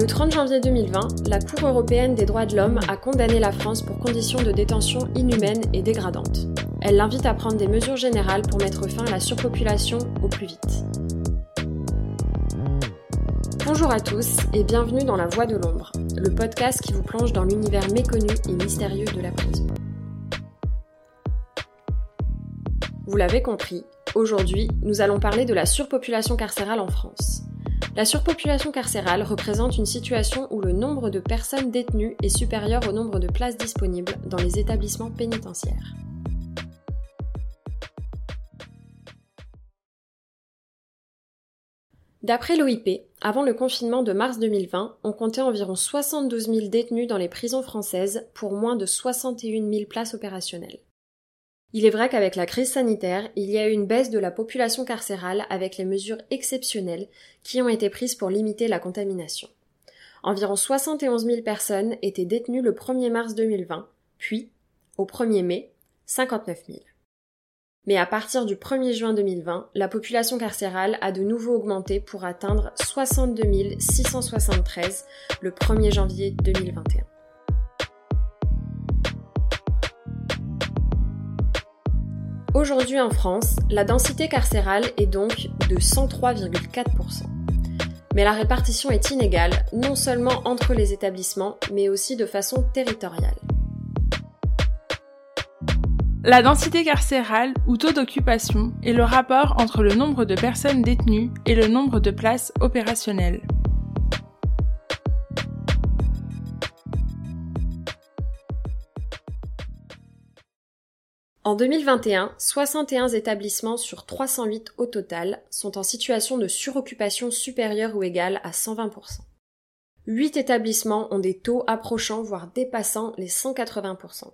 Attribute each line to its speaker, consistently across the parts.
Speaker 1: Le 30 janvier 2020, la Cour européenne des droits de l'homme a condamné la France pour conditions de détention inhumaines et dégradantes. Elle l'invite à prendre des mesures générales pour mettre fin à la surpopulation au plus vite. Bonjour à tous et bienvenue dans La Voix de l'ombre, le podcast qui vous plonge dans l'univers méconnu et mystérieux de la prison. Vous l'avez compris, aujourd'hui, nous allons parler de la surpopulation carcérale en France. La surpopulation carcérale représente une situation où le nombre de personnes détenues est supérieur au nombre de places disponibles dans les établissements pénitentiaires. D'après l'OIP, avant le confinement de mars 2020, on comptait environ 72 000 détenus dans les prisons françaises pour moins de 61 000 places opérationnelles. Il est vrai qu'avec la crise sanitaire, il y a eu une baisse de la population carcérale avec les mesures exceptionnelles qui ont été prises pour limiter la contamination. Environ 71 000 personnes étaient détenues le 1er mars 2020, puis, au 1er mai, 59 000. Mais à partir du 1er juin 2020, la population carcérale a de nouveau augmenté pour atteindre 62 673 le 1er janvier 2021. Aujourd'hui en France, la densité carcérale est donc de 103,4%. Mais la répartition est inégale, non seulement entre les établissements, mais aussi de façon territoriale.
Speaker 2: La densité carcérale ou taux d'occupation est le rapport entre le nombre de personnes détenues et le nombre de places opérationnelles.
Speaker 1: En 2021, 61 établissements sur 308 au total sont en situation de suroccupation supérieure ou égale à 120%. 8 établissements ont des taux approchant voire dépassant les 180%.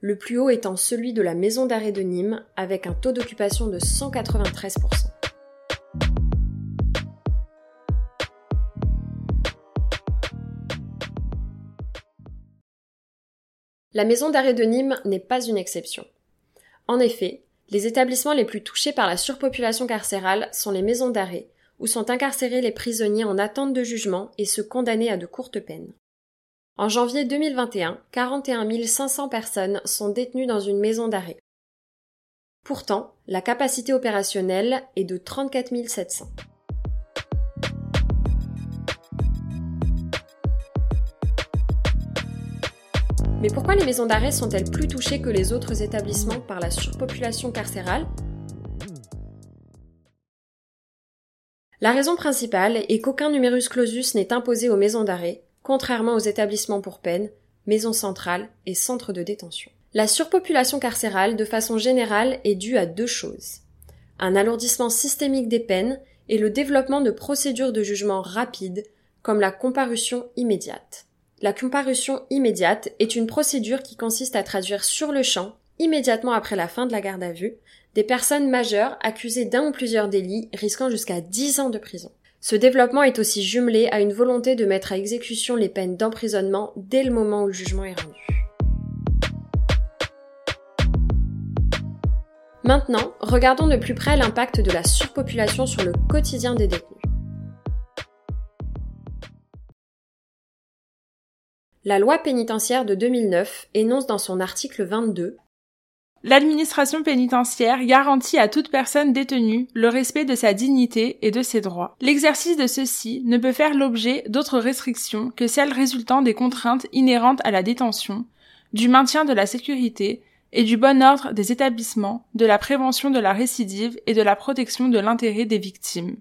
Speaker 1: Le plus haut étant celui de la maison d'arrêt de Nîmes avec un taux d'occupation de 193%. La maison d'arrêt de Nîmes n'est pas une exception. En effet, les établissements les plus touchés par la surpopulation carcérale sont les maisons d'arrêt, où sont incarcérés les prisonniers en attente de jugement et ceux condamnés à de courtes peines. En janvier 2021, 41 500 personnes sont détenues dans une maison d'arrêt. Pourtant, la capacité opérationnelle est de 34 700. Mais pourquoi les maisons d'arrêt sont-elles plus touchées que les autres établissements par la surpopulation carcérale? La raison principale est qu'aucun numerus clausus n'est imposé aux maisons d'arrêt, contrairement aux établissements pour peine, maisons centrales et centres de détention. La surpopulation carcérale, de façon générale, est due à deux choses. Un alourdissement systémique des peines et le développement de procédures de jugement rapides, comme la comparution immédiate. La comparution immédiate est une procédure qui consiste à traduire sur le champ, immédiatement après la fin de la garde à vue, des personnes majeures accusées d'un ou plusieurs délits risquant jusqu'à 10 ans de prison. Ce développement est aussi jumelé à une volonté de mettre à exécution les peines d'emprisonnement dès le moment où le jugement est rendu. Maintenant, regardons de plus près l'impact de la surpopulation sur le quotidien des détenus. La loi pénitentiaire de 2009 énonce dans son article 22
Speaker 2: L'administration pénitentiaire garantit à toute personne détenue le respect de sa dignité et de ses droits. L'exercice de ceux-ci ne peut faire l'objet d'autres restrictions que celles résultant des contraintes inhérentes à la détention, du maintien de la sécurité et du bon ordre des établissements, de la prévention de la récidive et de la protection de l'intérêt des victimes.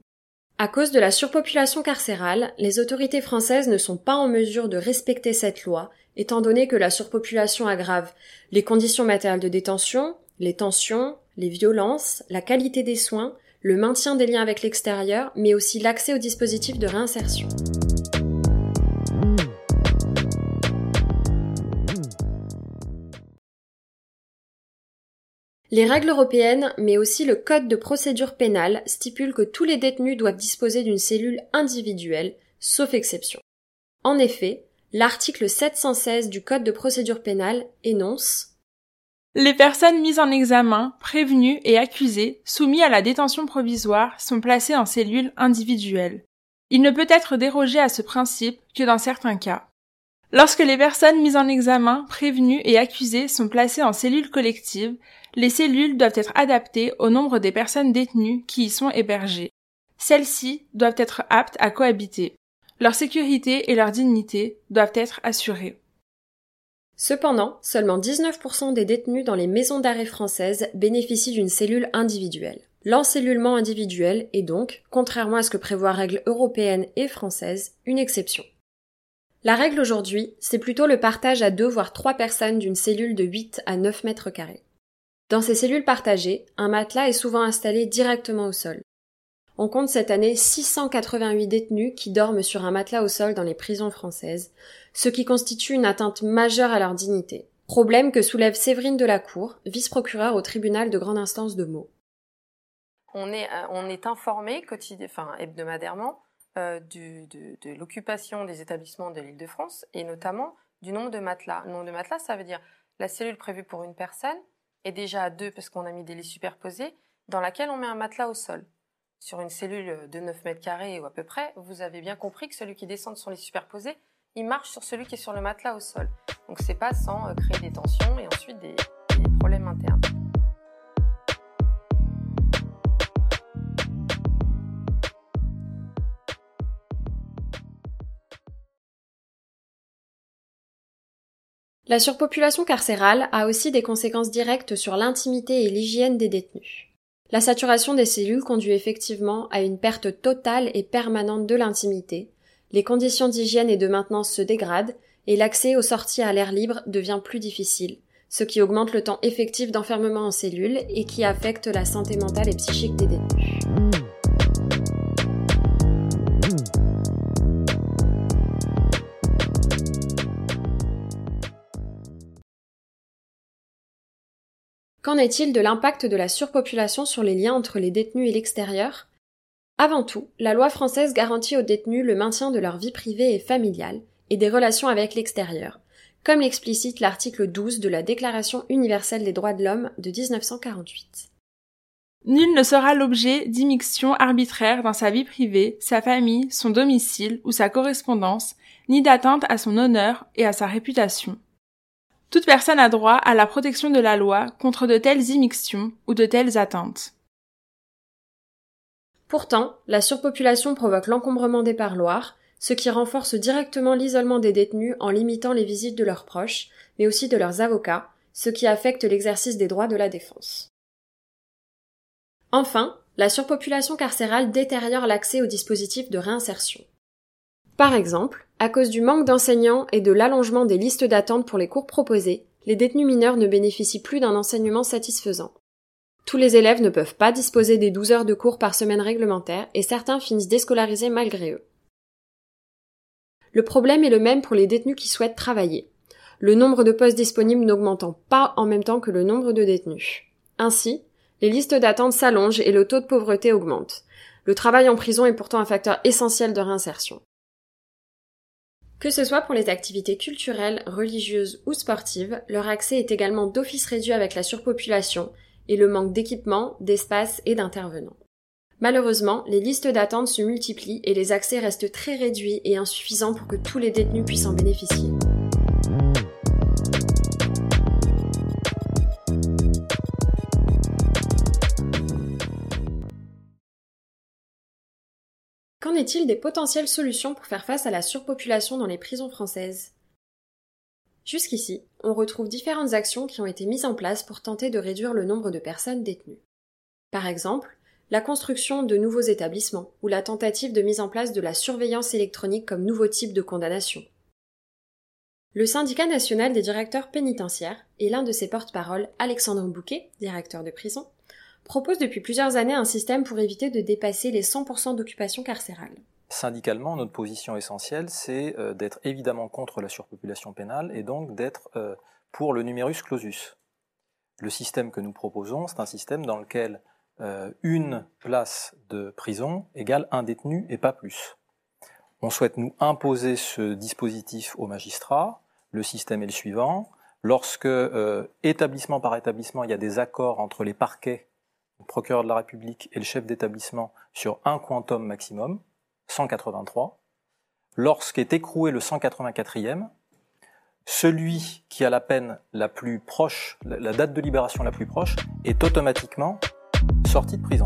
Speaker 1: À cause de la surpopulation carcérale, les autorités françaises ne sont pas en mesure de respecter cette loi, étant donné que la surpopulation aggrave les conditions matérielles de détention, les tensions, les violences, la qualité des soins, le maintien des liens avec l'extérieur, mais aussi l'accès aux dispositifs de réinsertion. Les règles européennes, mais aussi le Code de procédure pénale, stipulent que tous les détenus doivent disposer d'une cellule individuelle, sauf exception. En effet, l'article 716 du Code de procédure pénale énonce
Speaker 2: les personnes mises en examen, prévenues et accusées, soumises à la détention provisoire, sont placées en cellules individuelles. Il ne peut être dérogé à ce principe que dans certains cas. Lorsque les personnes mises en examen, prévenues et accusées sont placées en cellules collectives, les cellules doivent être adaptées au nombre des personnes détenues qui y sont hébergées. Celles-ci doivent être aptes à cohabiter. Leur sécurité et leur dignité doivent être assurées.
Speaker 1: Cependant, seulement 19% des détenus dans les maisons d'arrêt françaises bénéficient d'une cellule individuelle. L'encellulement individuel est donc, contrairement à ce que prévoient règles européennes et françaises, une exception. La règle aujourd'hui, c'est plutôt le partage à deux voire trois personnes d'une cellule de 8 à 9 mètres carrés. Dans ces cellules partagées, un matelas est souvent installé directement au sol. On compte cette année 688 détenus qui dorment sur un matelas au sol dans les prisons françaises, ce qui constitue une atteinte majeure à leur dignité. Problème que soulève Séverine Delacour, vice-procureure au tribunal de grande instance de Meaux.
Speaker 3: On est, euh, on est informé enfin, hebdomadairement euh, de, l'occupation des établissements de l'île de France et notamment du nombre de matelas. Le nombre de matelas, ça veut dire la cellule prévue pour une personne est déjà à deux parce qu'on a mis des lits superposés dans laquelle on met un matelas au sol. Sur une cellule de 9 mètres carrés ou à peu près, vous avez bien compris que celui qui descend de son lit superposé, il marche sur celui qui est sur le matelas au sol. Donc c'est pas sans euh, créer des tensions et ensuite des problèmes internes.
Speaker 1: La surpopulation carcérale a aussi des conséquences directes sur l'intimité et l'hygiène des détenus. La saturation des cellules conduit effectivement à une perte totale et permanente de l'intimité, les conditions d'hygiène et de maintenance se dégradent, et l'accès aux sorties à l'air libre devient plus difficile, ce qui augmente le temps effectif d'enfermement en cellule et qui affecte la santé mentale et psychique des détenus. Qu'en est-il de l'impact de la surpopulation sur les liens entre les détenus et l'extérieur? Avant tout, la loi française garantit aux détenus le maintien de leur vie privée et familiale et des relations avec l'extérieur, comme l'explicite l'article 12 de la Déclaration universelle des droits de l'homme de 1948.
Speaker 2: Nul ne sera l'objet d'immixtion arbitraire dans sa vie privée, sa famille, son domicile ou sa correspondance, ni d'atteinte à son honneur et à sa réputation. Toute personne a droit à la protection de la loi contre de telles immixtions ou de telles atteintes.
Speaker 1: Pourtant, la surpopulation provoque l'encombrement des parloirs, ce qui renforce directement l'isolement des détenus en limitant les visites de leurs proches, mais aussi de leurs avocats, ce qui affecte l'exercice des droits de la défense. Enfin, la surpopulation carcérale détériore l'accès aux dispositifs de réinsertion. Par exemple, à cause du manque d'enseignants et de l'allongement des listes d'attente pour les cours proposés, les détenus mineurs ne bénéficient plus d'un enseignement satisfaisant. Tous les élèves ne peuvent pas disposer des 12 heures de cours par semaine réglementaire et certains finissent déscolarisés malgré eux. Le problème est le même pour les détenus qui souhaitent travailler. Le nombre de postes disponibles n'augmentant pas en même temps que le nombre de détenus. Ainsi, les listes d'attente s'allongent et le taux de pauvreté augmente. Le travail en prison est pourtant un facteur essentiel de réinsertion. Que ce soit pour les activités culturelles, religieuses ou sportives, leur accès est également d'office réduit avec la surpopulation et le manque d'équipements, d'espace et d'intervenants. Malheureusement, les listes d'attente se multiplient et les accès restent très réduits et insuffisants pour que tous les détenus puissent en bénéficier. Qu'en est-il des potentielles solutions pour faire face à la surpopulation dans les prisons françaises? Jusqu'ici, on retrouve différentes actions qui ont été mises en place pour tenter de réduire le nombre de personnes détenues. Par exemple, la construction de nouveaux établissements ou la tentative de mise en place de la surveillance électronique comme nouveau type de condamnation. Le syndicat national des directeurs pénitentiaires et l'un de ses porte-parole, Alexandre Bouquet, directeur de prison, propose depuis plusieurs années un système pour éviter de dépasser les 100% d'occupation carcérale.
Speaker 4: Syndicalement, notre position essentielle, c'est euh, d'être évidemment contre la surpopulation pénale et donc d'être euh, pour le numerus clausus. Le système que nous proposons, c'est un système dans lequel euh, une place de prison égale un détenu et pas plus. On souhaite nous imposer ce dispositif aux magistrats. Le système est le suivant. Lorsque, établissement par établissement, il y a des accords entre les parquets le procureur de la République et le chef d'établissement sur un quantum maximum, 183. Lorsqu'est écroué le 184e, celui qui a la peine la plus proche, la date de libération la plus proche, est automatiquement sorti de prison.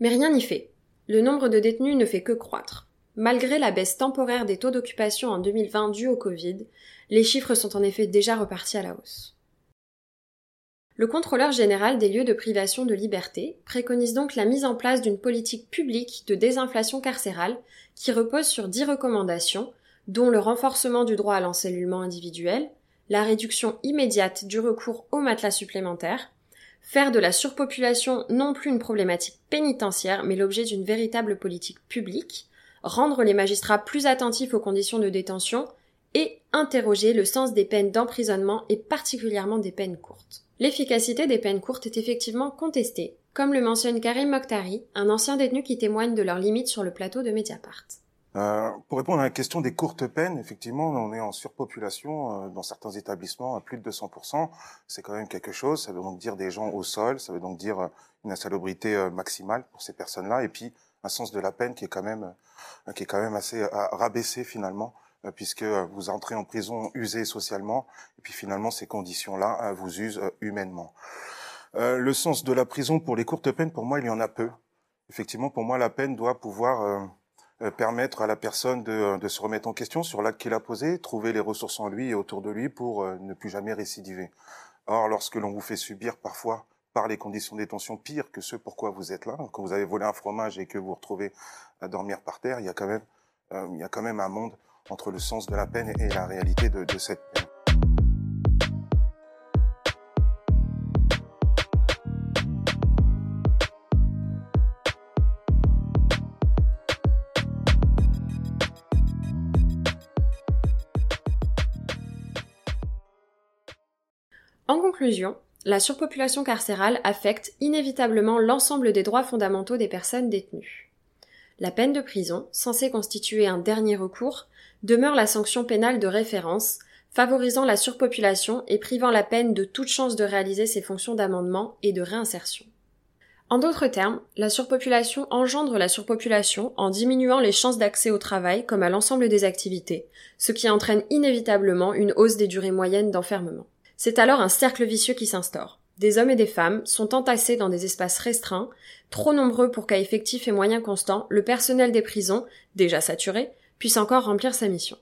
Speaker 1: Mais rien n'y fait. Le nombre de détenus ne fait que croître. Malgré la baisse temporaire des taux d'occupation en 2020 due au Covid, les chiffres sont en effet déjà repartis à la hausse. Le contrôleur général des lieux de privation de liberté préconise donc la mise en place d'une politique publique de désinflation carcérale qui repose sur dix recommandations, dont le renforcement du droit à l'encellulement individuel, la réduction immédiate du recours aux matelas supplémentaires, faire de la surpopulation non plus une problématique pénitentiaire mais l'objet d'une véritable politique publique, rendre les magistrats plus attentifs aux conditions de détention et interroger le sens des peines d'emprisonnement et particulièrement des peines courtes. L'efficacité des peines courtes est effectivement contestée, comme le mentionne Karim Mokhtari, un ancien détenu qui témoigne de leurs limites sur le plateau de Mediapart.
Speaker 5: Euh, pour répondre à la question des courtes peines, effectivement, on est en surpopulation euh, dans certains établissements à plus de 200%. C'est quand même quelque chose. Ça veut donc dire des gens au sol. Ça veut donc dire euh, une insalubrité euh, maximale pour ces personnes-là. Et puis un sens de la peine qui est quand même, qui est quand même assez rabaissé finalement euh, puisque euh, vous entrez en prison usé socialement, et puis finalement ces conditions-là euh, vous usent humainement. le sens de la prison pour les courtes peines, pour moi, il y en a peu. Effectivement, pour moi, la peine doit pouvoir permettre à la personne de, de, se remettre en question sur l'acte qu'il a posé, trouver les ressources en lui et autour de lui pour ne plus jamais récidiver. Or, lorsque l'on vous fait subir parfois par les conditions de détention pires que ce pourquoi vous êtes là, quand vous avez volé un fromage et que vous vous retrouvez à dormir par terre, il y a quand même, il y a quand même un monde entre le sens de la peine et la réalité de, de cette peine.
Speaker 1: Conclusion, la surpopulation carcérale affecte inévitablement l'ensemble des droits fondamentaux des personnes détenues. La peine de prison, censée constituer un dernier recours, demeure la sanction pénale de référence, favorisant la surpopulation et privant la peine de toute chance de réaliser ses fonctions d'amendement et de réinsertion. En d'autres termes, la surpopulation engendre la surpopulation en diminuant les chances d'accès au travail comme à l'ensemble des activités, ce qui entraîne inévitablement une hausse des durées moyennes d'enfermement. C'est alors un cercle vicieux qui s'instaure. Des hommes et des femmes sont entassés dans des espaces restreints, trop nombreux pour qu'à effectif et moyens constants, le personnel des prisons, déjà saturé, puisse encore remplir sa mission.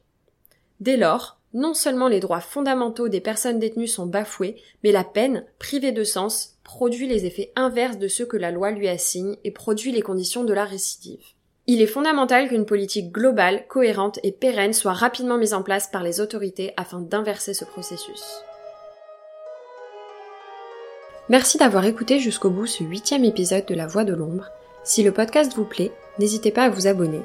Speaker 1: Dès lors, non seulement les droits fondamentaux des personnes détenues sont bafoués, mais la peine, privée de sens, produit les effets inverses de ceux que la loi lui assigne et produit les conditions de la récidive. Il est fondamental qu'une politique globale, cohérente et pérenne soit rapidement mise en place par les autorités afin d'inverser ce processus. Merci d'avoir écouté jusqu'au bout ce huitième épisode de La Voix de l'ombre. Si le podcast vous plaît, n'hésitez pas à vous abonner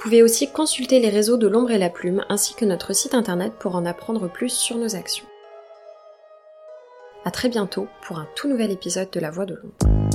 Speaker 1: vous pouvez aussi consulter les réseaux de l'ombre et la plume ainsi que notre site internet pour en apprendre plus sur nos actions. À très bientôt pour un tout nouvel épisode de La Voix de l'ombre.